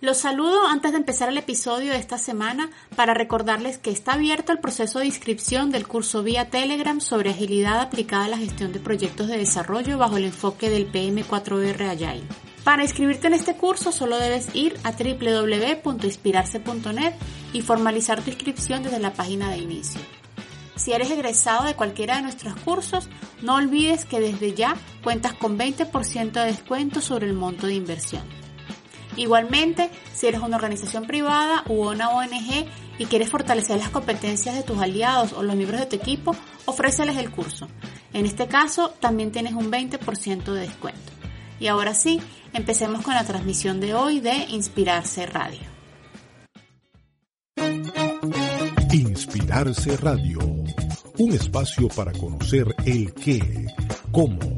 Los saludo antes de empezar el episodio de esta semana para recordarles que está abierto el proceso de inscripción del curso vía Telegram sobre agilidad aplicada a la gestión de proyectos de desarrollo bajo el enfoque del PM4R Agile. Para inscribirte en este curso solo debes ir a www.inspirarse.net y formalizar tu inscripción desde la página de inicio. Si eres egresado de cualquiera de nuestros cursos, no olvides que desde ya cuentas con 20% de descuento sobre el monto de inversión. Igualmente, si eres una organización privada u una ONG y quieres fortalecer las competencias de tus aliados o los miembros de tu equipo, ofréceles el curso. En este caso, también tienes un 20% de descuento. Y ahora sí, empecemos con la transmisión de hoy de Inspirarse Radio. Inspirarse Radio, un espacio para conocer el qué, cómo,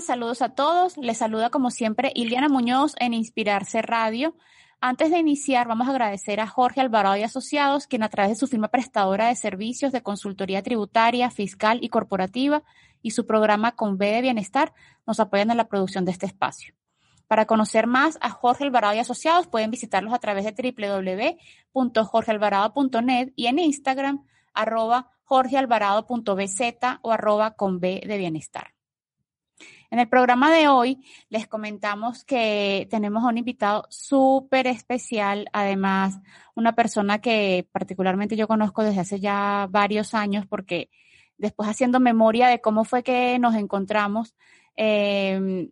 Saludos a todos. Les saluda como siempre Iliana Muñoz en Inspirarse Radio. Antes de iniciar, vamos a agradecer a Jorge Alvarado y Asociados, quien a través de su firma prestadora de servicios de consultoría tributaria, fiscal y corporativa y su programa Con B de Bienestar nos apoyan en la producción de este espacio. Para conocer más a Jorge Alvarado y Asociados, pueden visitarlos a través de www.jorgealvarado.net y en Instagram, arroba jorgealvarado.bz o arroba con B de Bienestar. En el programa de hoy les comentamos que tenemos a un invitado súper especial, además una persona que particularmente yo conozco desde hace ya varios años porque después haciendo memoria de cómo fue que nos encontramos, eh,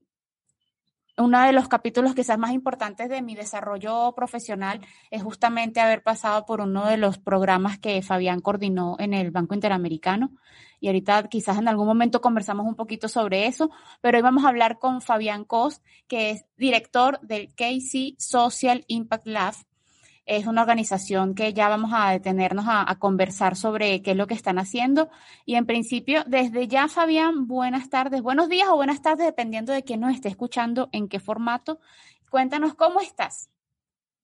uno de los capítulos quizás más importantes de mi desarrollo profesional es justamente haber pasado por uno de los programas que Fabián coordinó en el Banco Interamericano. Y ahorita quizás en algún momento conversamos un poquito sobre eso, pero hoy vamos a hablar con Fabián Cos, que es director del KC Social Impact Lab, es una organización que ya vamos a detenernos a, conversar sobre qué es lo que están haciendo. Y en principio, desde ya, Fabián, buenas tardes, buenos días o buenas tardes, dependiendo de quién nos esté escuchando, en qué formato. Cuéntanos cómo estás.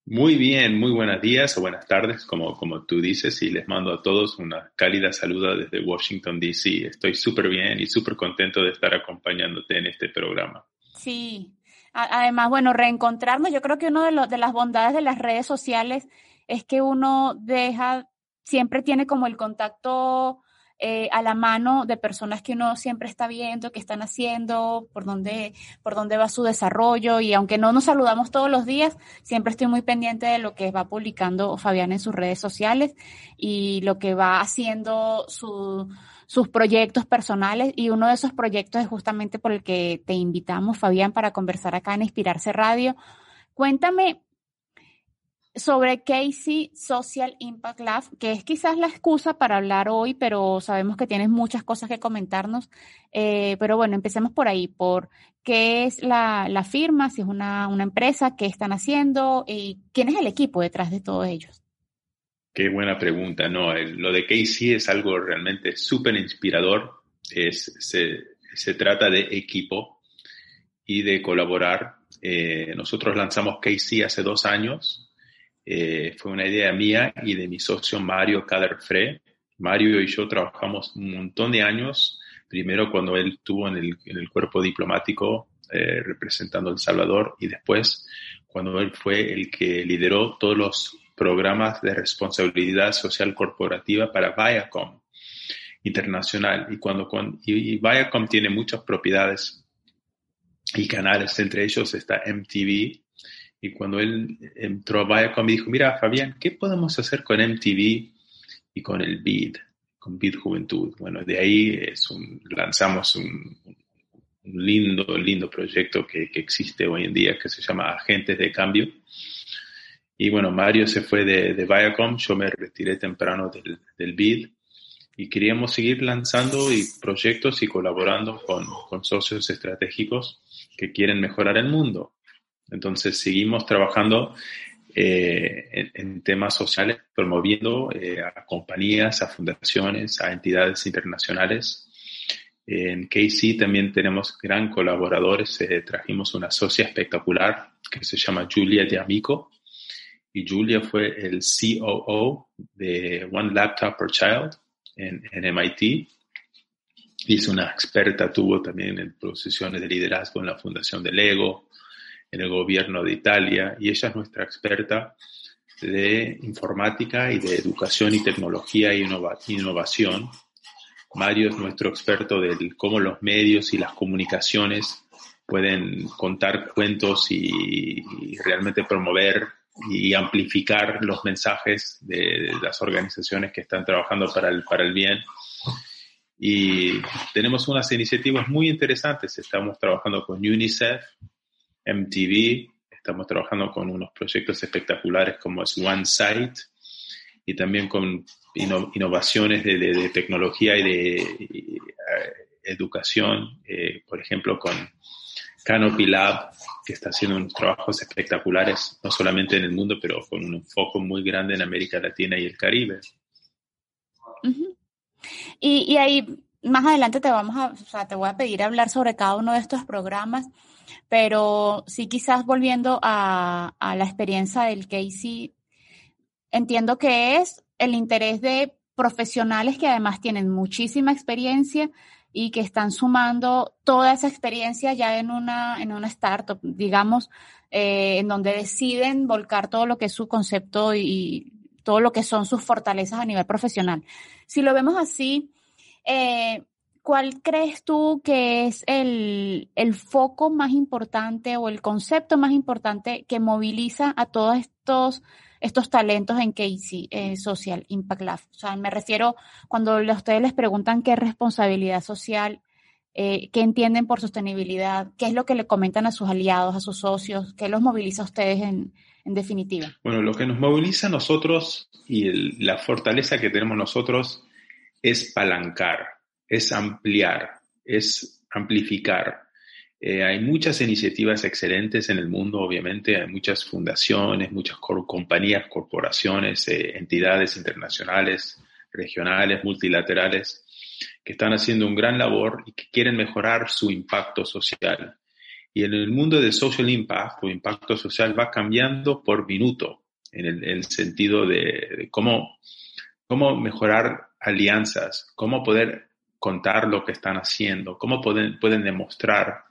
Muy bien, muy buenos días o buenas tardes, como, como tú dices, y les mando a todos una cálida saluda desde Washington, D.C. Estoy súper bien y súper contento de estar acompañándote en este programa. Sí, Además, bueno, reencontrarnos, yo creo que una de, de las bondades de las redes sociales es que uno deja, siempre tiene como el contacto eh, a la mano de personas que uno siempre está viendo, que están haciendo, por dónde, por dónde va su desarrollo. Y aunque no nos saludamos todos los días, siempre estoy muy pendiente de lo que va publicando Fabián en sus redes sociales y lo que va haciendo su, sus proyectos personales y uno de esos proyectos es justamente por el que te invitamos, Fabián, para conversar acá en Inspirarse Radio. Cuéntame sobre Casey Social Impact Lab, que es quizás la excusa para hablar hoy, pero sabemos que tienes muchas cosas que comentarnos. Eh, pero bueno, empecemos por ahí, por qué es la, la firma, si es una, una, empresa, qué están haciendo y quién es el equipo detrás de todos ellos. Qué buena pregunta, ¿no? Lo de Casey es algo realmente súper inspirador. Es, se, se, trata de equipo y de colaborar. Eh, nosotros lanzamos Casey hace dos años. Eh, fue una idea mía y de mi socio Mario Caderfre. Mario y yo trabajamos un montón de años. Primero cuando él estuvo en el, en el cuerpo diplomático eh, representando El Salvador y después cuando él fue el que lideró todos los programas de responsabilidad social corporativa para Viacom internacional. Y, cuando, y Viacom tiene muchas propiedades y canales, entre ellos está MTV Y cuando él entró a Viacom, me dijo, mira, Fabián, ¿qué podemos hacer con MTV y con el BID, con BID Juventud? Bueno, de ahí es un, lanzamos un, un, lindo, lindo proyecto que, que, existe hoy en día que se llama Agentes de Cambio. Y bueno, Mario se fue de, de Viacom, yo me retiré temprano del, del BID y queríamos seguir lanzando y proyectos y colaborando con, con socios estratégicos que quieren mejorar el mundo. Entonces seguimos trabajando eh, en, en, temas sociales, promoviendo eh, a compañías, a fundaciones, a entidades internacionales. En KC también tenemos gran colaboradores. Eh, trajimos una socia espectacular que se llama Julia de Amico. Y Julia fue el COO de One Laptop per Child en, en MIT. Y es una experta, tuvo también en posiciones de liderazgo en la fundación de Lego, en el gobierno de Italia y ella es nuestra experta de informática y de educación y tecnología e innovación. Mario es nuestro experto de cómo los medios y las comunicaciones pueden contar cuentos y, y realmente promover y amplificar los mensajes de, las organizaciones que están trabajando para el, para el bien. Y tenemos unas iniciativas muy interesantes. Estamos trabajando con UNICEF, MTV, estamos trabajando con unos proyectos espectaculares como es OneSite y también con innovaciones de, tecnología y de eh, educación, eh, por ejemplo, con Canopy Lab, que está haciendo unos trabajos espectaculares, no solamente en el mundo, pero con un foco muy grande en América Latina y el Caribe. Y, y, ahí más adelante te vamos a, o sea, te voy a pedir hablar sobre cada uno de estos programas, pero sí quizás volviendo a, la experiencia del Casey, entiendo que es el interés de profesionales que además tienen muchísima experiencia y que están sumando toda esa experiencia ya en una, en una startup, digamos, eh, en donde deciden volcar todo lo que es su concepto y, y, todo lo que son sus fortalezas a nivel profesional. Si lo vemos así, eh, ¿cuál crees tú que es el, el, foco más importante o el concepto más importante que moviliza a todos estos, estos talentos en Casey eh, Social Impact Lab? O sea, me refiero cuando a ustedes les preguntan qué responsabilidad social, eh, qué entienden por sostenibilidad, qué es lo que le comentan a sus aliados, a sus socios, qué los moviliza a ustedes en, en definitiva. Bueno, lo que nos moviliza a nosotros y el, la fortaleza que tenemos nosotros es palancar, es ampliar, es amplificar. Eh, hay muchas iniciativas excelentes en el mundo, obviamente, hay muchas fundaciones, muchas compañías, corporaciones, eh, entidades internacionales, regionales, multilaterales, que están haciendo un gran labor y que quieren mejorar su impacto social. Y en el mundo de social impact o impacto social va cambiando por minuto, en el, en el sentido de, de cómo, cómo mejorar alianzas, cómo poder contar lo que están haciendo, cómo pueden, pueden demostrar.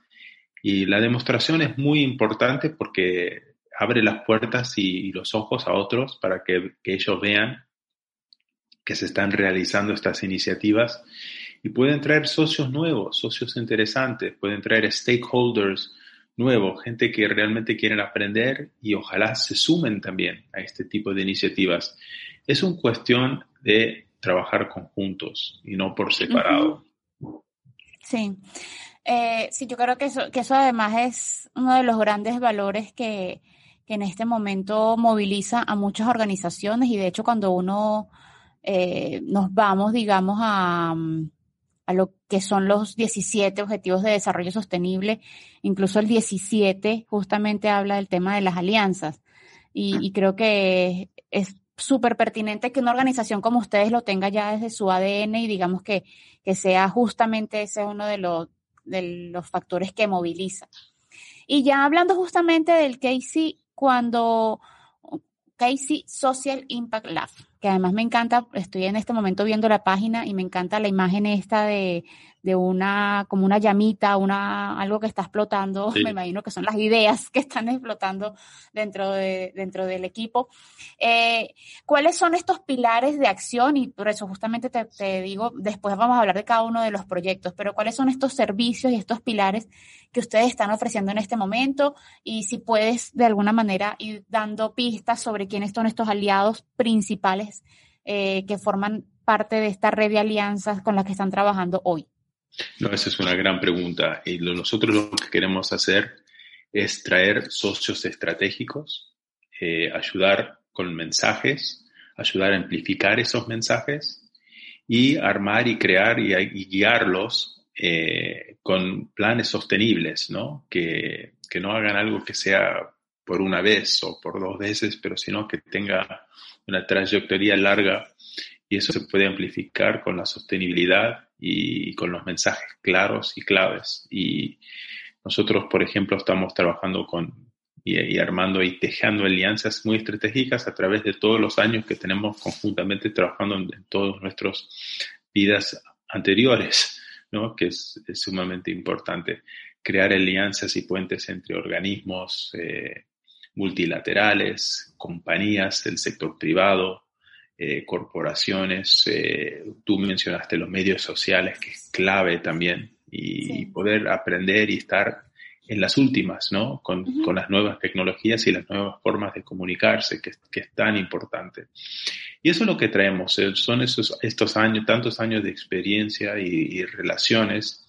Y la demostración es muy importante porque abre las puertas y, y los ojos a otros para que, que, ellos vean que se están realizando estas iniciativas y pueden traer socios nuevos, socios interesantes, pueden traer stakeholders nuevos, gente que realmente quieren aprender y ojalá se sumen también a este tipo de iniciativas. Es una cuestión de trabajar conjuntos y no por separado. Uh -huh. Sí. Eh, sí, yo creo que eso, que eso además es uno de los grandes valores que, que en este momento moviliza a muchas organizaciones y de hecho cuando uno eh, nos vamos, digamos, a, a lo que son los 17 Objetivos de Desarrollo Sostenible, incluso el 17 justamente habla del tema de las alianzas y, y creo que es súper pertinente que una organización como ustedes lo tenga ya desde su ADN y digamos que, que sea justamente ese uno de de los factores que moviliza. Y ya hablando justamente del Casey, cuando Casey Social Impact Lab, que además me encanta, estoy en este momento viendo la página y me encanta la imagen esta de, de una, como una llamita, una, algo que está explotando, me imagino que son las ideas que están explotando dentro, de, dentro del equipo. Eh, ¿Cuáles son estos pilares de acción? Y por eso justamente te, te, digo, después vamos a hablar de cada uno de los proyectos, pero ¿cuáles son estos servicios y estos pilares que ustedes están ofreciendo en este momento? Y si puedes de alguna manera ir dando pistas sobre quiénes son estos aliados principales eh, que forman parte de esta red de alianzas con las que están trabajando hoy. No, esa es una gran pregunta. Y nosotros lo que queremos hacer es traer socios estratégicos, eh, ayudar con mensajes, ayudar a amplificar esos mensajes y armar y crear y, guiarlos eh, con planes sostenibles, ¿no? Que, que no hagan algo que sea por una vez o por dos veces, pero sino que tenga una trayectoria larga y eso se puede amplificar con la sostenibilidad y con los mensajes claros y claves. Y nosotros, por ejemplo, estamos trabajando con y, armando y tejando alianzas muy estratégicas a través de todos los años que tenemos conjuntamente trabajando en, todas nuestras vidas anteriores, ¿no? que es, sumamente importante. Crear alianzas y puentes entre organismos eh, multilaterales, compañías del sector privado, eh, corporaciones, eh, tú mencionaste los medios sociales, que es clave también, y poder aprender y estar en las últimas, ¿no? Con, con, las nuevas tecnologías y las nuevas formas de comunicarse, que, que es tan importante. Y eso es lo que traemos, eh, son esos, estos años, tantos años de experiencia y, y relaciones,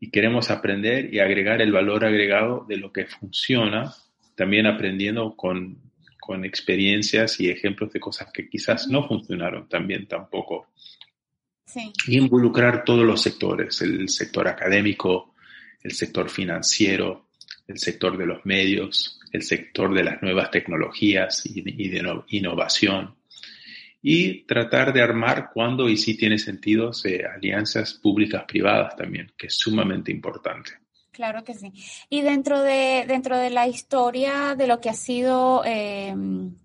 y queremos aprender y agregar el valor agregado de lo que funciona, también aprendiendo con con experiencias y ejemplos de cosas que quizás no funcionaron también tampoco. Y involucrar todos los sectores, el sector académico, el sector financiero, el sector de los medios, el sector de las nuevas tecnologías y, de innovación. Y tratar de armar cuando y si tiene sentido eh, alianzas públicas privadas también, que es sumamente importante. Claro que sí. Y dentro de, dentro de la historia de lo que ha sido eh,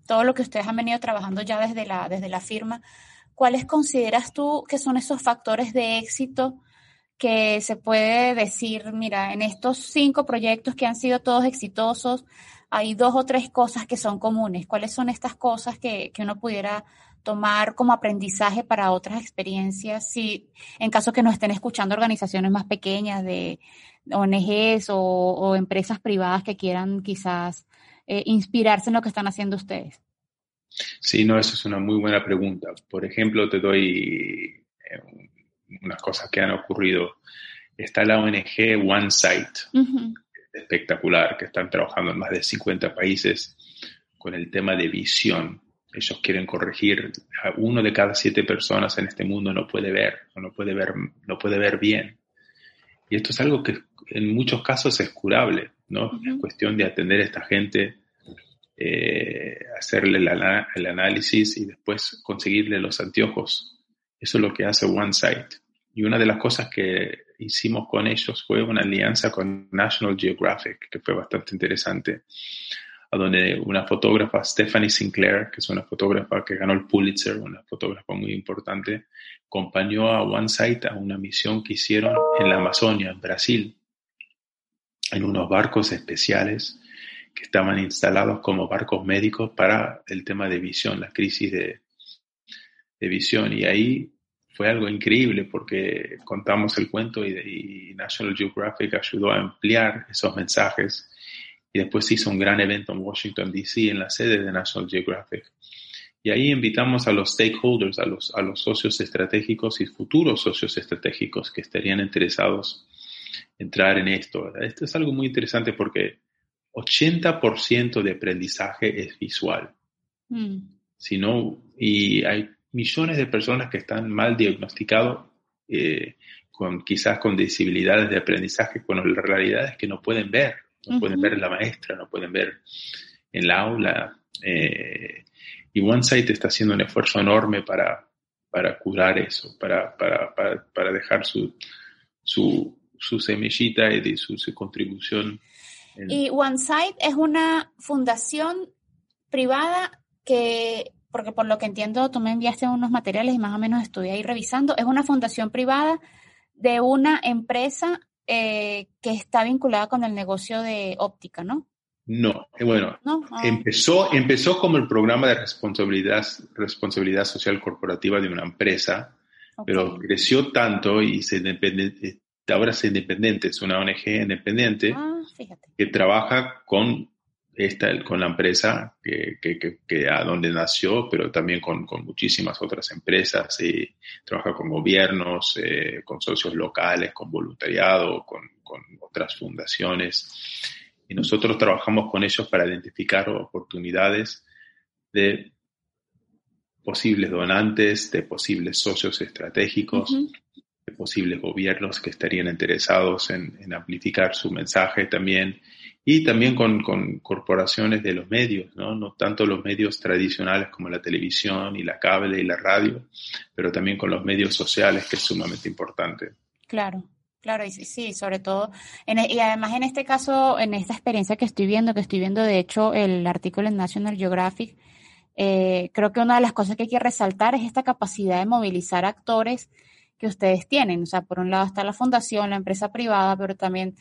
todo lo que ustedes han venido trabajando ya desde la, desde la firma, ¿cuáles consideras tú que son esos factores de éxito que se puede decir, mira, en estos cinco proyectos que han sido todos exitosos, hay dos o tres cosas que son comunes? ¿Cuáles son estas cosas que, que uno pudiera tomar como aprendizaje para otras experiencias, si en caso que nos estén escuchando organizaciones más pequeñas de ONGs o, empresas privadas que quieran quizás eh, inspirarse en lo que están haciendo ustedes? Sí, no, eso es una muy buena pregunta. Por ejemplo, te doy eh, unas cosas que han ocurrido. Está la ONG OneSight, espectacular, que están trabajando en más de 50 países con el tema de visión ellos quieren corregir. Uno de cada siete personas en este mundo no puede ver, no puede ver, no puede ver bien. Y esto es algo que en muchos casos es curable, ¿no? Es cuestión de atender a esta gente, eh, hacerle el, análisis y después conseguirle los anteojos. Eso es lo que hace OneSight. Y una de las cosas que hicimos con ellos fue una alianza con National Geographic, que fue bastante interesante a donde una fotógrafa, Stephanie Sinclair, que es una fotógrafa que ganó el Pulitzer, una fotógrafa muy importante, acompañó a OneSight a una misión que hicieron en la Amazonia, en Brasil, en unos barcos especiales que estaban instalados como barcos médicos para el tema de visión, la crisis de, de visión. Y ahí fue algo increíble porque contamos el cuento y, y National Geographic ayudó a ampliar esos mensajes y después se hizo un gran evento en Washington, D.C., en la sede de National Geographic. Y ahí invitamos a los stakeholders, a los, a los socios estratégicos y futuros socios estratégicos que estarían interesados en entrar en esto. Esto es algo muy interesante porque 80% de aprendizaje es visual. Mm. Si y hay millones de personas que están mal diagnosticados, eh, con, quizás con disabilidades de aprendizaje, cuando la realidad es que no pueden ver no pueden ver la maestra, no pueden ver en la aula. Eh, y OneSight está haciendo un esfuerzo enorme para, para curar eso, para, para, para, dejar su, su, su, semillita y su, su contribución. Y OneSight es una fundación privada que porque por lo que entiendo tú me enviaste unos materiales y más o menos estoy ahí revisando, es una fundación privada de una empresa eh, que está vinculada con el negocio de óptica, ¿no? No, eh, bueno, ah. empezó, empezó como el programa de responsabilidad, responsabilidad social corporativa de una empresa, pero creció tanto y se eh, ahora es independiente, es una ONG independiente ah, que trabaja con esta, con la empresa que, que, que, a donde nació, pero también con, con, muchísimas otras empresas y trabaja con gobiernos, eh, con socios locales, con voluntariado, con, con, otras fundaciones. Y nosotros trabajamos con ellos para identificar oportunidades de posibles donantes, de posibles socios estratégicos, de posibles gobiernos que estarían interesados en, en amplificar su mensaje también y también con, con, corporaciones de los medios, ¿no? no tanto los medios tradicionales como la televisión y la cable y la radio, pero también con los medios sociales, que es sumamente importante. Claro. Claro, y sí, sobre todo, en, e, y además en este caso, en esta experiencia que estoy viendo, que estoy viendo de hecho el artículo en National Geographic, eh, creo que una de las cosas que hay que resaltar es esta capacidad de movilizar actores que ustedes tienen. O sea, por un lado está la fundación, la empresa privada, pero también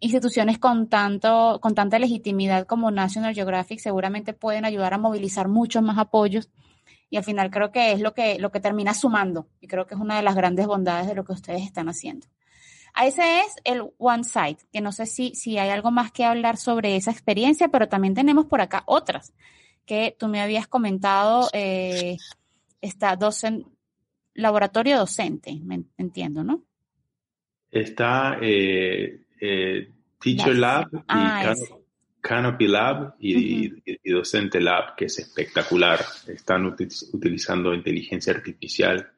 instituciones con tanto, con tanta legitimidad como National Geographic seguramente pueden ayudar a movilizar muchos más apoyos y al final creo que es lo que, lo que termina sumando y creo que es una de las grandes bondades de lo que ustedes están haciendo. A ese es el One Site, que no sé si, si hay algo más que hablar sobre esa experiencia, pero también tenemos por acá otras que tú me habías comentado, eh, está docen, laboratorio docente, me entiendo, ¿no? Está eh, eh, Teacher Lab y ah, Canopy Lab y, Docente Lab, que es espectacular. Están utilizando inteligencia artificial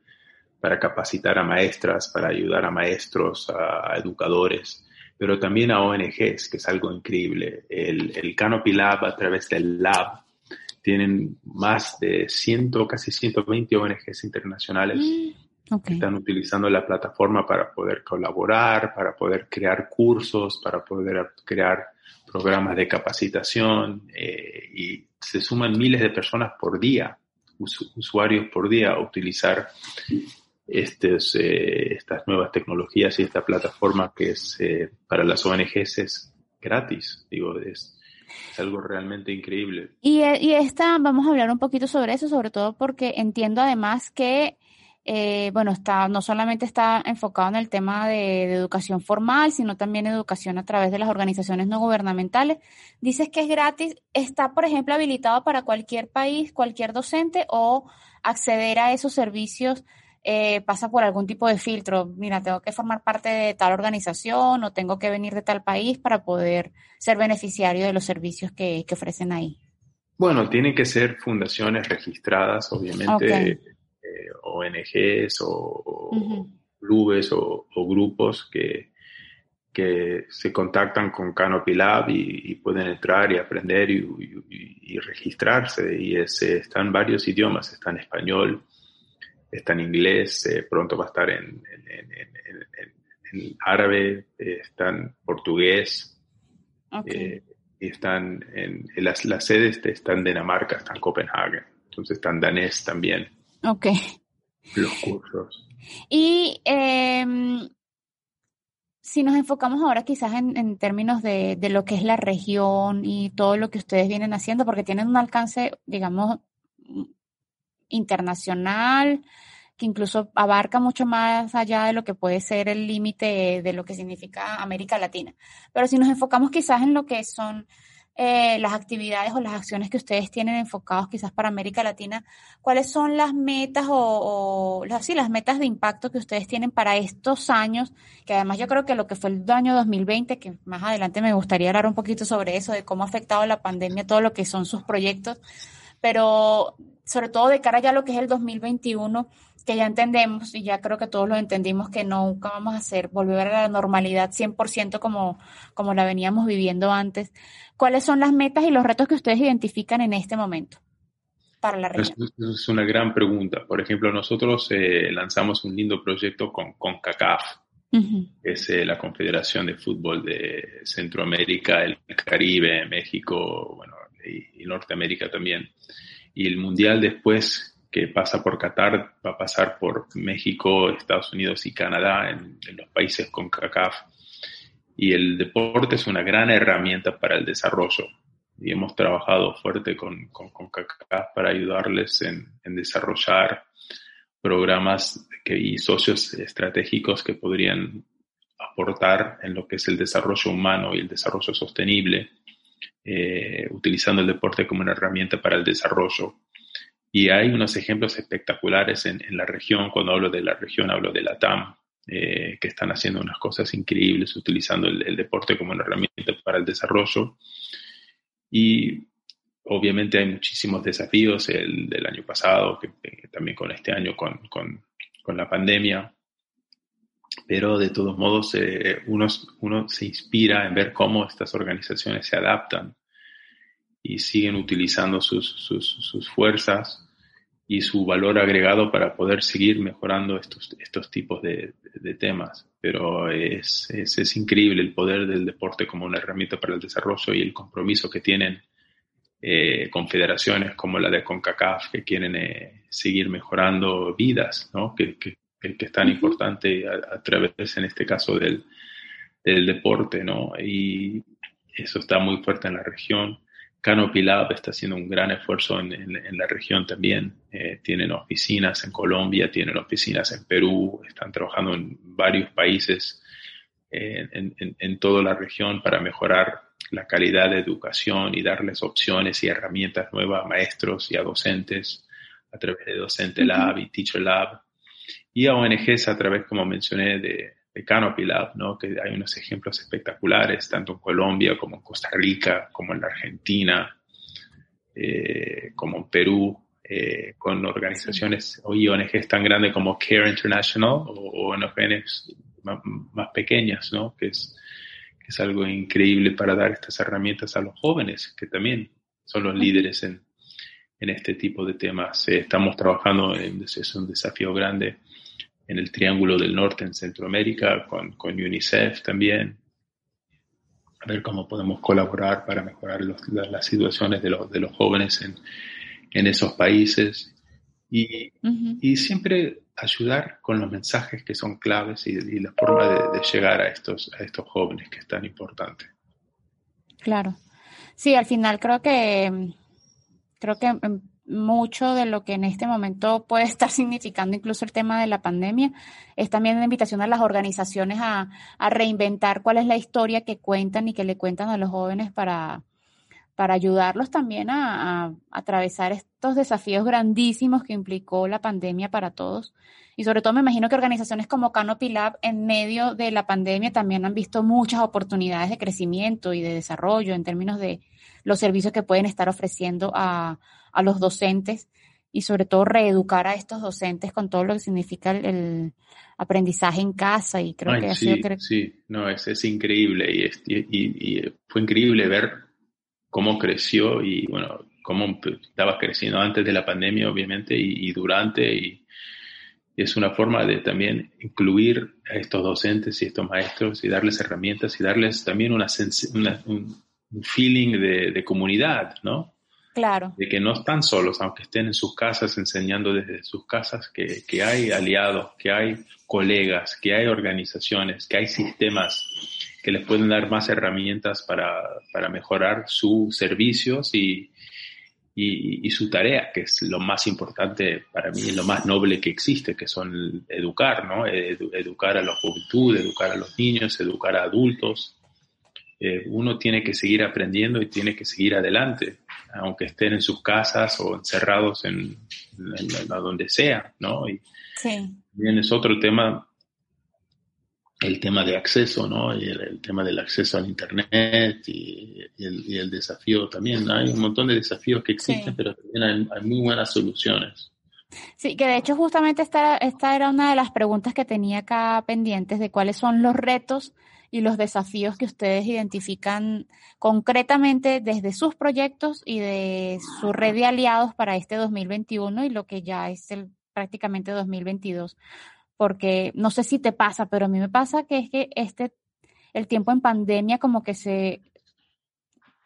para capacitar a maestras, para ayudar a maestros, a, educadores, pero también a ONGs, que es algo increíble. El, el Canopy Lab, a través del Lab, tienen más de 100, casi 120 ONGs internacionales mm. Están utilizando la plataforma para poder colaborar, para poder crear cursos, para poder crear programas de capacitación eh, y se suman miles de personas por día, usuarios por día a utilizar estes, eh, estas nuevas tecnologías y esta plataforma que es eh, para las ONGs es gratis. Digo, es, es algo realmente increíble. Y, y esta, vamos a hablar un poquito sobre eso, sobre todo porque entiendo además que eh, bueno, está, no solamente está enfocado en el tema de, educación formal, sino también educación a través de las organizaciones no gubernamentales. Dices que es gratis. ¿Está, por ejemplo, habilitado para cualquier país, cualquier docente o acceder a esos servicios eh, pasa por algún tipo de filtro? Mira, tengo que formar parte de tal organización o tengo que venir de tal país para poder ser beneficiario de los servicios que, ofrecen ahí. Bueno, tienen que ser fundaciones registradas, obviamente. ONGs o, clubes o, grupos que, que se contactan con Canopy Lab y, pueden entrar y aprender y, registrarse. Y está en varios idiomas, está en español, está en inglés, eh, pronto va a estar en, en, árabe, está en portugués. Eh, y están en, las, las sedes están en Dinamarca, están en Copenhague, entonces están danés también. Ok. Los cursos. Y em, si nos enfocamos ahora quizás en, términos de, lo que es la región y todo lo que ustedes vienen haciendo, porque tienen un alcance, digamos, internacional, que incluso abarca mucho más allá de lo que puede ser el límite de lo que significa América Latina. Pero si nos enfocamos quizás en lo que son eh, las actividades o las acciones que ustedes tienen enfocados quizás para América Latina, ¿cuáles son las metas o, las, las metas de impacto que ustedes tienen para estos años? Que además yo creo que lo que fue el año 2020, que más adelante me gustaría hablar un poquito sobre eso, de cómo ha afectado la pandemia todo lo que son sus proyectos, pero sobre todo de cara ya a lo que es el 2021, que ya entendemos y ya creo que todos lo entendimos que nunca vamos a hacer volver a la normalidad 100% como, como la veníamos viviendo antes. ¿Cuáles son las metas y los retos que ustedes identifican en este momento para la región? Es, una gran pregunta. Por ejemplo, nosotros eh, lanzamos un lindo proyecto con, con CACAF, que es eh, la Confederación de Fútbol de Centroamérica, el Caribe, México bueno, y, y Norteamérica también y el Mundial después que pasa por Qatar va a pasar por México, Estados Unidos y Canadá en, los países con CACAF. Y el deporte es una gran herramienta para el desarrollo. Y hemos trabajado fuerte con, con, CACAF para ayudarles en, en desarrollar programas que, y socios estratégicos que podrían aportar en lo que es el desarrollo humano y el desarrollo sostenible, eh, utilizando el deporte como una herramienta para el desarrollo. Y hay unos ejemplos espectaculares en, la región, cuando hablo de la región hablo de la TAM, eh, que están haciendo unas cosas increíbles utilizando el, deporte como una herramienta para el desarrollo. Y obviamente hay muchísimos desafíos el del año pasado, que, también con este año con, con, con la pandemia, pero de todos modos eh, uno, uno, se inspira en ver cómo estas organizaciones se adaptan y siguen utilizando sus, sus, sus fuerzas y su valor agregado para poder seguir mejorando estos, estos tipos de, de temas. Pero es, es, es, increíble el poder del deporte como una herramienta para el desarrollo y el compromiso que tienen eh, confederaciones como la de CONCACAF que quieren eh, seguir mejorando vidas, ¿no? que, que, que es tan importante a, través, en este caso, del, del, deporte, ¿no? Y eso está muy fuerte en la región. Canopy Lab está haciendo un gran esfuerzo en, en, la región también. Eh, tienen oficinas en Colombia, tienen oficinas en Perú, están trabajando en varios países eh, en, en, toda la región para mejorar la calidad de educación y darles opciones y herramientas nuevas a maestros y a docentes a través de Docente Lab y Teacher Lab y a ONGs a través, como mencioné, de, Canopy Lab, ¿no? que hay unos ejemplos espectaculares, tanto en Colombia como en Costa Rica, como en la Argentina, eh, como en Perú, eh, con organizaciones o ONGs tan grandes como Care International o, ONGs más, más, pequeñas, ¿no? que, es, que es algo increíble para dar estas herramientas a los jóvenes, que también son los líderes en, en este tipo de temas. Eh, estamos trabajando, en, es un desafío grande en el Triángulo del Norte en Centroamérica, con, con UNICEF también, a ver cómo podemos colaborar para mejorar las, situaciones de los, de los jóvenes en, en esos países y, y, siempre ayudar con los mensajes que son claves y, la forma de, de, llegar a estos, a estos jóvenes que es tan importante. Claro. Sí, al final creo que creo que mucho de lo que en este momento puede estar significando incluso el tema de la pandemia es también una invitación a las organizaciones a, reinventar cuál es la historia que cuentan y que le cuentan a los jóvenes para, para ayudarlos también a, a, atravesar estos desafíos grandísimos que implicó la pandemia para todos. Y sobre todo me imagino que organizaciones como Canopy Lab en medio de la pandemia también han visto muchas oportunidades de crecimiento y de desarrollo en términos de los servicios que pueden estar ofreciendo a, a los docentes y sobre todo reeducar a estos docentes con todo lo que significa el, aprendizaje en casa y creo que ha sí, sido... Sí, no, es, es increíble y, y, y, fue increíble ver cómo creció y bueno, cómo estaba creciendo antes de la pandemia obviamente y, durante y, es una forma de también incluir a estos docentes y estos maestros y darles herramientas y darles también una, un, feeling de, de comunidad, ¿no? Claro. De que no están solos, aunque estén en sus casas enseñando desde sus casas, que, que hay aliados, que hay colegas, que hay organizaciones, que hay sistemas que les pueden dar más herramientas para, para mejorar sus servicios y, y, y, su tarea, que es lo más importante para mí, lo más noble que existe, que son educar, ¿no? educar a la juventud, educar a los niños, educar a adultos. Eh, uno tiene que seguir aprendiendo y tiene que seguir adelante aunque estén en sus casas o encerrados en, donde sea, ¿no? Y sí. también es otro tema, el tema de acceso, ¿no? Y el, tema del acceso al Internet y, el, desafío también. Hay un montón de desafíos que existen, pero también hay, muy buenas soluciones. Sí, que de hecho justamente esta, esta era una de las preguntas que tenía acá pendientes de cuáles son los retos y los desafíos que ustedes identifican concretamente desde sus proyectos y de su red de aliados para este 2021 y lo que ya es el prácticamente 2022. Porque no sé si te pasa, pero a mí me pasa que es que este, el tiempo en pandemia como que se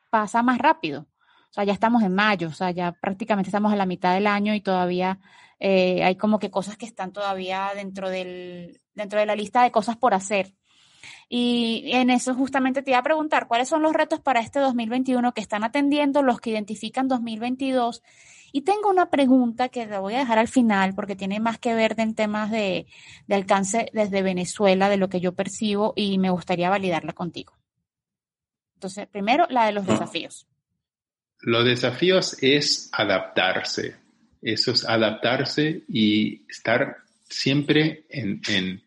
pasa más rápido. O sea, ya estamos en mayo, o sea, ya prácticamente estamos a la mitad del año y todavía eh, hay como que cosas que están todavía dentro, del, dentro de la lista de cosas por hacer. Y en eso justamente te iba a preguntar, ¿cuáles son los retos para este 2021 que están atendiendo los que identifican 2022? Y tengo una pregunta que la voy a dejar al final porque tiene más que ver en temas de, de alcance desde Venezuela, de lo que yo percibo, y me gustaría validarla contigo. Entonces, primero, la de los desafíos. Los desafíos es adaptarse. Eso es adaptarse y estar siempre en, en,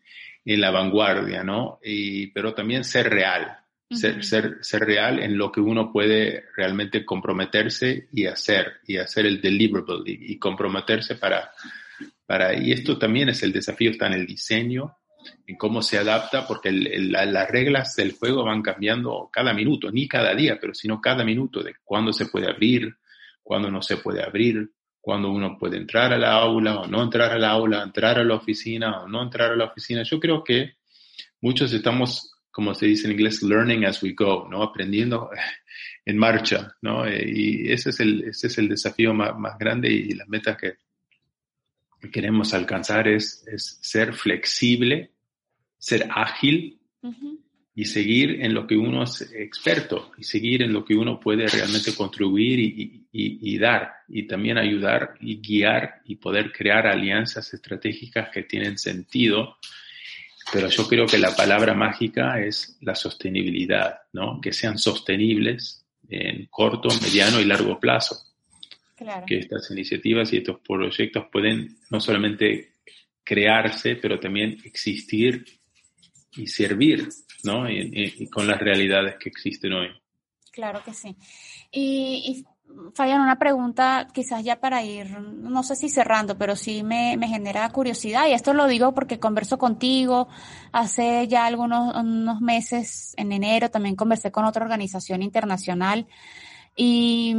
en la vanguardia, ¿no? Y, pero también ser real, ser, ser, ser, real en lo que uno puede realmente comprometerse y hacer, y hacer el deliverable, y, y comprometerse para, para, y esto también es el desafío, está en el diseño, en cómo se adapta, porque el, el, la, las reglas del juego van cambiando cada minuto, ni cada día, pero sino cada minuto de cuándo se puede abrir, cuándo no se puede abrir, cuándo uno puede entrar a la aula o no entrar a la aula, entrar a la oficina o no entrar a la oficina. Yo creo que muchos estamos, como se dice en inglés, learning as we go, ¿no? Aprendiendo en marcha, ¿no? Y ese es el, ese es el desafío más, más grande y la meta que queremos alcanzar es, es ser flexible, ser ágil uh -huh. Y seguir en lo que uno es experto y seguir en lo que uno puede realmente contribuir y, y, y, dar y también ayudar y guiar y poder crear alianzas estratégicas que tienen sentido. Pero yo creo que la palabra mágica es la sostenibilidad, ¿no? Que sean sostenibles en corto, mediano y largo plazo. Claro. Que estas iniciativas y estos proyectos pueden no solamente crearse, pero también existir y servir, ¿no? Y, y, y con las realidades que existen hoy. Claro que sí. Y, y Fabián, una pregunta quizás ya para ir, no sé si cerrando, pero sí me, me, genera curiosidad y esto lo digo porque converso contigo hace ya algunos unos meses, en enero también conversé con otra organización internacional y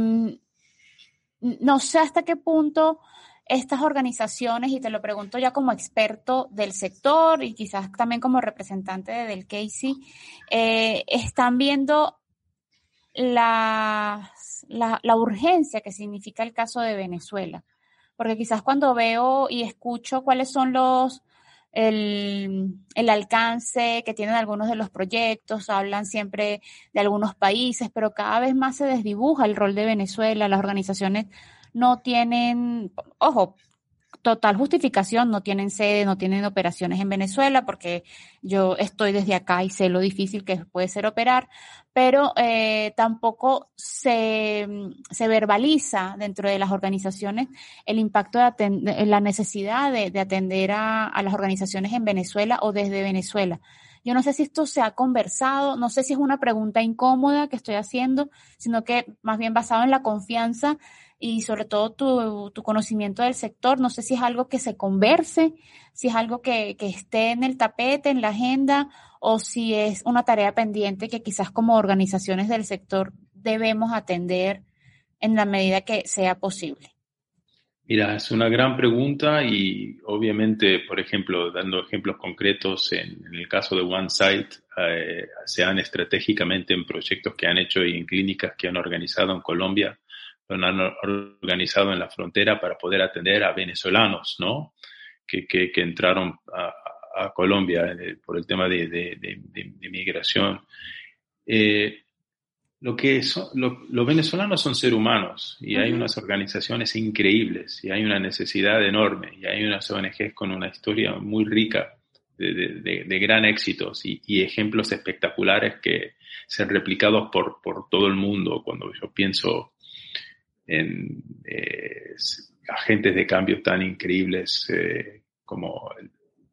no sé hasta qué punto estas organizaciones, y te lo pregunto ya como experto del sector y quizás también como representante de del Casey, eh, están viendo la, la, la, urgencia que significa el caso de Venezuela. Porque quizás cuando veo y escucho cuáles son los, el, el, alcance que tienen algunos de los proyectos, hablan siempre de algunos países, pero cada vez más se desdibuja el rol de Venezuela, las organizaciones no tienen, ojo, total justificación, no tienen sede, no tienen operaciones en Venezuela, porque yo estoy desde acá y sé lo difícil que puede ser operar, pero eh, tampoco se, se, verbaliza dentro de las organizaciones el impacto de la necesidad de, de atender a las organizaciones en Venezuela o desde Venezuela. Yo no sé si esto se ha conversado, no sé si es una pregunta incómoda que estoy haciendo, sino que más bien basado en la confianza y sobre todo tu, tu, conocimiento del sector. No sé si es algo que se converse, si es algo que, que, esté en el tapete, en la agenda, o si es una tarea pendiente que quizás como organizaciones del sector debemos atender en la medida que sea posible. Mira, es una gran pregunta y obviamente, por ejemplo, dando ejemplos concretos, en, el caso de OneSite, eh, se han estratégicamente en proyectos que han hecho y en clínicas que han organizado en Colombia, lo han organizado en la frontera para poder atender a venezolanos, ¿no? Que, que, que entraron a, a, Colombia eh, por el tema de, de, de, de migración. Eh, lo que son, lo, los venezolanos son seres humanos y hay unas organizaciones increíbles y hay una necesidad enorme y hay unas ONGs con una historia muy rica de, gran éxitos y, y, ejemplos espectaculares que se han replicado por, por todo el mundo. Cuando yo pienso en eh, agentes de cambio tan increíbles eh, como el,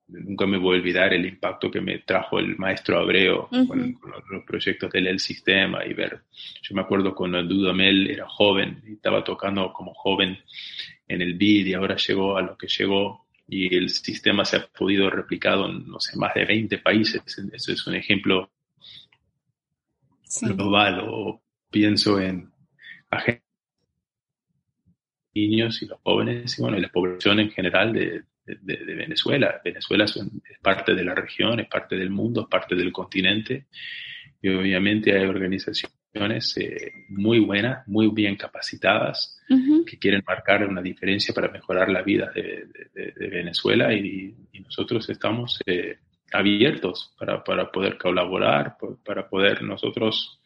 nunca me voy a olvidar el impacto que me trajo el maestro Abreu uh -huh. con, con, los proyectos del El Sistema y ver, yo me acuerdo cuando Dudamel era joven y estaba tocando como joven en el BID y ahora llegó a lo que llegó y el sistema se ha podido replicado en, no sé, más de 20 países. Eso es un ejemplo sí. global o pienso en agentes niños y los jóvenes y bueno, y la población en general de, de, de Venezuela. Venezuela es, es, parte de la región, es parte del mundo, es parte del continente y obviamente hay organizaciones eh, muy buenas, muy bien capacitadas, que quieren marcar una diferencia para mejorar la vida de, Venezuela y, nosotros estamos eh, abiertos para, para, poder colaborar, para poder nosotros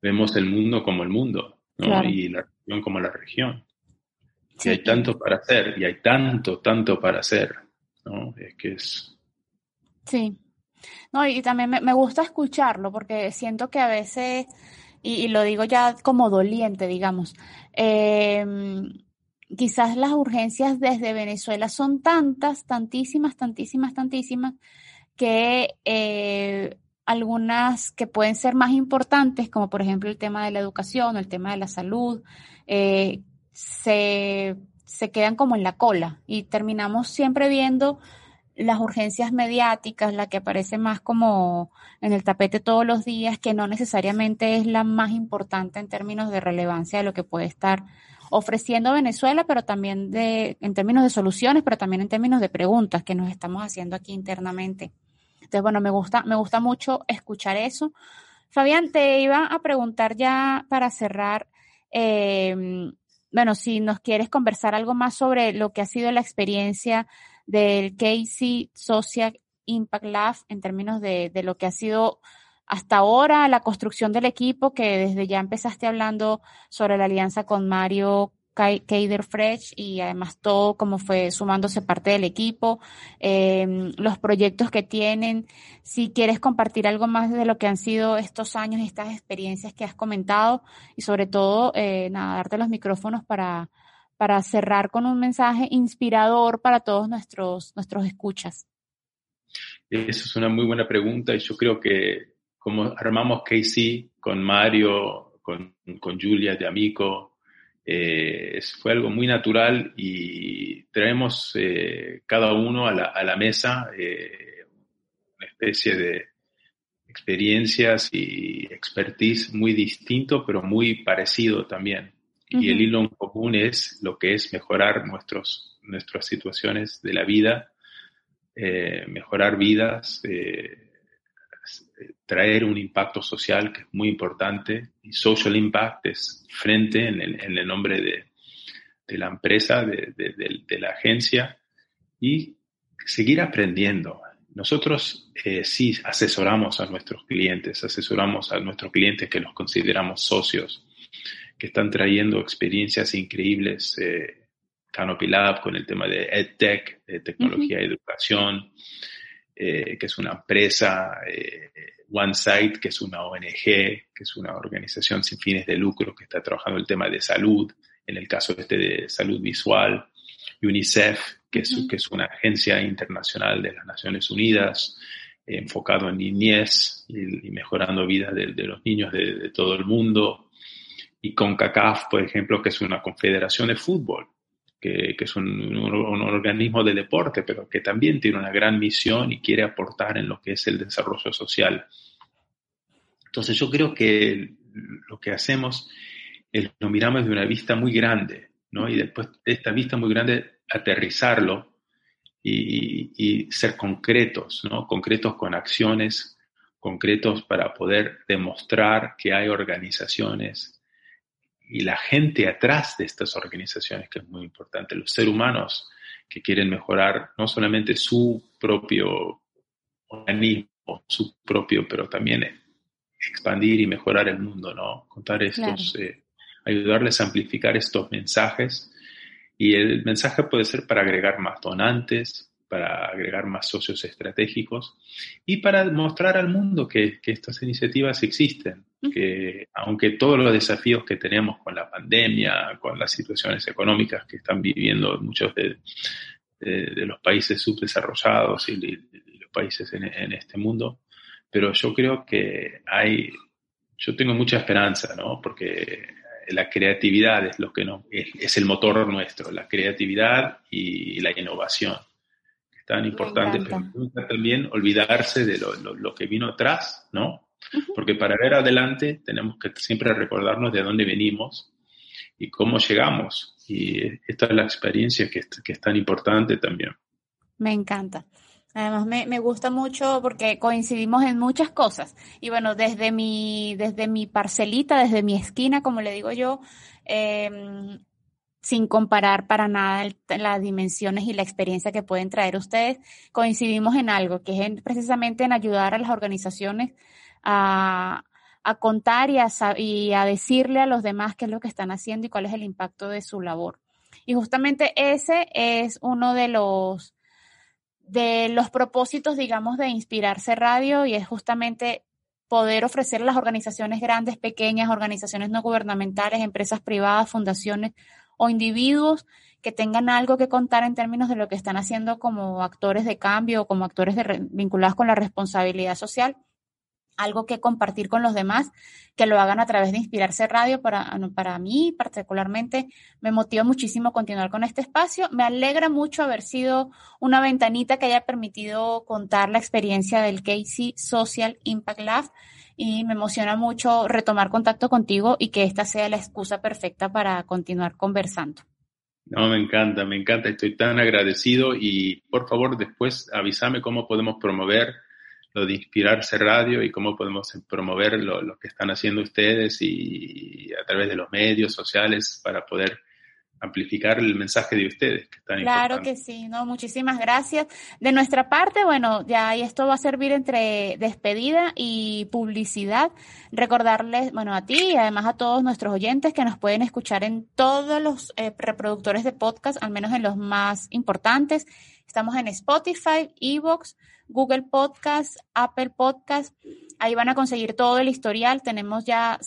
vemos el mundo como el mundo y la región como la región. Y hay tanto para hacer, y hay tanto, tanto para hacer, ¿no? Es que es... Sí. No, y también me, gusta escucharlo porque siento que a veces, y, lo digo ya como doliente, digamos, em, quizás las urgencias desde Venezuela son tantas, tantísimas, tantísimas, tantísimas, que eh, algunas que pueden ser más importantes, como por ejemplo el tema de la educación o el tema de la salud, eh, se, se quedan como en la cola y terminamos siempre viendo las urgencias mediáticas, la que aparece más como en el tapete todos los días, que no necesariamente es la más importante en términos de relevancia de lo que puede estar ofreciendo Venezuela, pero también de, en términos de soluciones, pero también en términos de preguntas que nos estamos haciendo aquí internamente. Entonces, bueno, me gusta, me gusta mucho escuchar eso. Fabián, te iba a preguntar ya para cerrar, eh, bueno, si nos quieres conversar algo más sobre lo que ha sido la experiencia del Casey Social Impact Lab en términos de, de, lo que ha sido hasta ahora la construcción del equipo, que desde ya empezaste hablando sobre la alianza con Mario Keider Fresh y además todo como fue sumándose parte del equipo, em, los proyectos que tienen. Si quieres compartir algo más de lo que han sido estos años y estas experiencias que has comentado y sobre todo, eh, nada, darte los micrófonos para, para cerrar con un mensaje inspirador para todos nuestros, nuestros escuchas? Esa es una muy buena pregunta y yo creo que como armamos Casey con Mario, con, con Julia de Amico, eh, fue algo muy natural y traemos eh, cada uno a la, a la mesa eh, una especie de experiencias y expertise muy distinto, pero muy parecido también. Y el hilo en común es lo que es mejorar nuestros, nuestras situaciones de la vida, eh, mejorar vidas, eh, traer un impacto social que es muy importante. Y social impact es frente en el, en el nombre de, de, la empresa, de, de, de, la agencia, y seguir aprendiendo. Nosotros eh, sí asesoramos a nuestros clientes, asesoramos a nuestros clientes que los consideramos socios que están trayendo experiencias increíbles. Eh, Canopy Lab con el tema de EdTech, de tecnología y educación, eh, que es una empresa, eh, OneSight, que es una ONG, que es una organización sin fines de lucro que está trabajando el tema de salud, en el caso este de salud visual, UNICEF, que, es, que es una agencia internacional de las Naciones Unidas, enfocado en niñez y, mejorando vidas de, los niños de, de, todo el mundo, y CONCACAF, por ejemplo, que es una confederación de fútbol, que, que es un, organismo de deporte, pero que también tiene una gran misión y quiere aportar en lo que es el desarrollo social. Entonces yo creo que lo que hacemos es lo miramos de una vista muy grande, ¿no? Y después de esta vista muy grande, aterrizarlo y, y ser concretos, ¿no? Concretos con acciones concretos para poder demostrar que hay organizaciones y la gente atrás de estas organizaciones, que es muy importante, los seres humanos que quieren mejorar no solamente su propio organismo, su propio, pero también expandir y mejorar el mundo, ¿no? Contar estos, eh, ayudarles a amplificar estos mensajes. Y el mensaje puede ser para agregar más donantes, para agregar más socios estratégicos y para mostrar al mundo que, que estas iniciativas existen, que aunque todos los desafíos que tenemos con la pandemia, con las situaciones económicas que están viviendo muchos de, de, los países subdesarrollados y, los países en, en, este mundo, pero yo creo que hay, yo tengo mucha esperanza, ¿no? Porque la creatividad es lo que no, es, es el motor nuestro, la creatividad y la innovación tan importante, pero nunca también olvidarse de lo, lo, que vino atrás, ¿no? Porque para ver adelante tenemos que siempre recordarnos de dónde venimos y cómo llegamos. Y esta es la experiencia que, que es tan importante también. Me encanta. Además me, me, gusta mucho porque coincidimos en muchas cosas. Y bueno, desde mi, desde mi parcelita, desde mi esquina, como le digo yo, eh, sin comparar para nada las dimensiones y la experiencia que pueden traer ustedes, coincidimos en algo, que es precisamente en ayudar a las organizaciones a, contar y a, y a decirle a los demás qué es lo que están haciendo y cuál es el impacto de su labor. Y justamente ese es uno de los de los propósitos, digamos, de Inspirarse Radio y es justamente poder ofrecer a las organizaciones grandes, pequeñas, organizaciones no gubernamentales, empresas privadas, fundaciones o individuos que tengan algo que contar en términos de lo que están haciendo como actores de cambio o como actores vinculados con la responsabilidad social, algo que compartir con los demás, que lo hagan a través de Inspirarse Radio. Para, para mí, particularmente, me motiva muchísimo continuar con este espacio. Me alegra mucho haber sido una ventanita que haya permitido contar la experiencia del Casey Social Impact Lab y me emociona mucho retomar contacto contigo y que esta sea la excusa perfecta para continuar conversando. No, me encanta, me encanta, estoy tan agradecido y por favor después avísame cómo podemos promover lo de Inspirarse Radio y cómo podemos promover lo, lo, que están haciendo ustedes y a través de los medios sociales para poder amplificar el mensaje de ustedes. Que están claro que sí, no, muchísimas gracias. De nuestra parte, bueno, ya esto va a servir entre despedida y publicidad. Recordarles, bueno, a ti y además a todos nuestros oyentes que nos pueden escuchar en todos los eh, reproductores de podcast, al menos en los más importantes. Estamos en Spotify, Evox, Google Podcast, Apple Podcast. Ahí van a conseguir todo el historial. Tenemos ya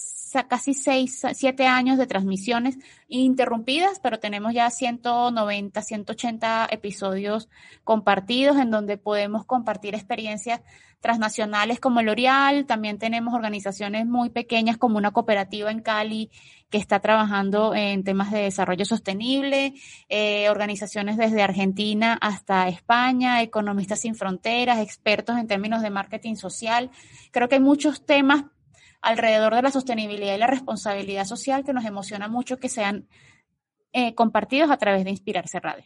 casi seis, siete años de transmisiones interrumpidas, pero tenemos ya 190, 180 episodios compartidos en donde podemos compartir experiencias transnacionales como L'Oreal. También tenemos organizaciones muy pequeñas como una cooperativa en Cali que está trabajando en temas de desarrollo sostenible, eh, organizaciones desde Argentina hasta España, economistas sin fronteras, expertos en términos de marketing social. Creo que hay muchos temas alrededor de la sostenibilidad y la responsabilidad social que nos emociona mucho que sean eh, compartidos a través de Inspirarse Radio.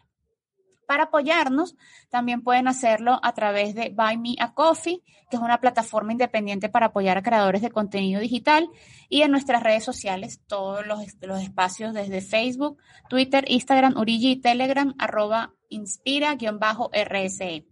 Para apoyarnos, también pueden hacerlo a través de Buy Me a Coffee, que es una plataforma independiente para apoyar a creadores de contenido digital, y en nuestras redes sociales, todos los, los espacios desde Facebook, Twitter, Instagram, Urigi y Telegram, arroba inspira-rse.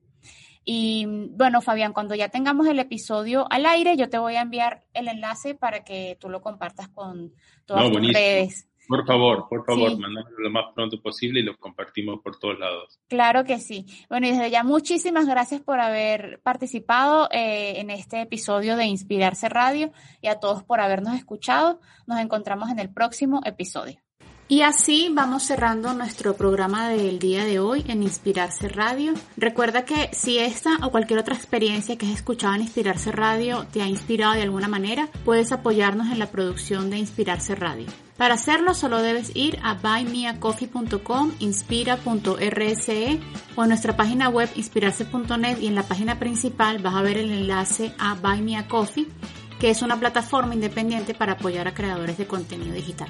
Y bueno, Fabián, cuando ya tengamos el episodio al aire, yo te voy a enviar el enlace para que tú lo compartas con todas tus redes. Por favor, por favor, sí. lo más pronto posible y lo compartimos por todos lados. Claro que sí. Bueno, y desde ya muchísimas gracias por haber participado eh, en este episodio de Inspirarse Radio y a todos por habernos escuchado. Nos encontramos en el próximo episodio. Y así vamos cerrando nuestro programa del día de hoy en Inspirarse Radio. Recuerda que si esta o cualquier otra experiencia que has escuchado en Inspirarse Radio te ha inspirado de alguna manera, puedes apoyarnos en la producción de Inspirarse Radio. Para hacerlo solo debes ir a buymeacoffee.com, inspira.rse o en nuestra página web inspirarse.net y en la página principal vas a ver el enlace a Buy Coffee, que es una plataforma independiente para apoyar a creadores de contenido digital.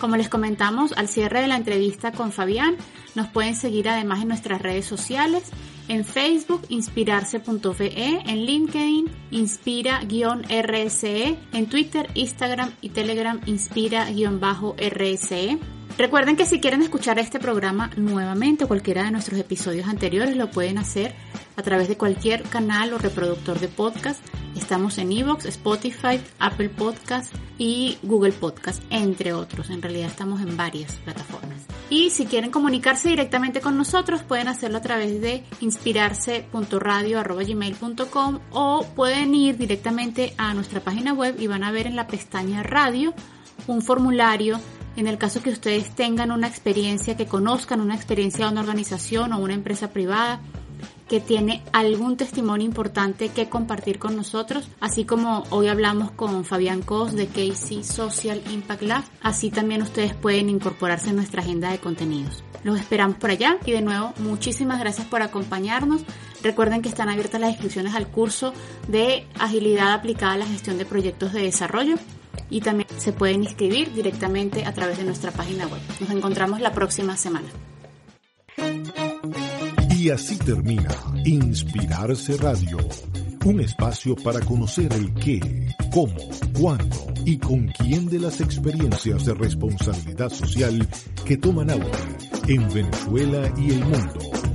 Como les comentamos al cierre de la entrevista con Fabián, nos pueden seguir además en nuestras redes sociales, en Facebook inspirarse.ve, en LinkedIn inspira-rse, en Twitter, Instagram y Telegram inspira-rse. Recuerden que si quieren escuchar este programa nuevamente o cualquiera de nuestros episodios anteriores lo pueden hacer a través de cualquier canal o reproductor de podcast. Estamos en Evox, Spotify, Apple Podcast y Google Podcast, entre otros. En realidad estamos en varias plataformas. Y si quieren comunicarse directamente con nosotros, pueden hacerlo a través de inspirarse.radio.gmail.com o pueden ir directamente a nuestra página web y van a ver en la pestaña radio un formulario en el caso que ustedes tengan una experiencia, que conozcan una experiencia de una organización o una empresa privada que tiene algún testimonio importante que compartir con nosotros, así como hoy hablamos con Fabián Cos de Casey Social Impact Lab, así también ustedes pueden incorporarse en nuestra agenda de contenidos. Los esperamos por allá y de nuevo muchísimas gracias por acompañarnos. Recuerden que están abiertas las inscripciones al curso de agilidad aplicada a la gestión de proyectos de desarrollo y también se pueden inscribir directamente a través de nuestra página web. Nos encontramos la próxima semana. Y así termina Inspirarse Radio, un espacio para conocer el qué, cómo, cuándo y con quién de las experiencias de responsabilidad social que toman ahora en Venezuela y el mundo.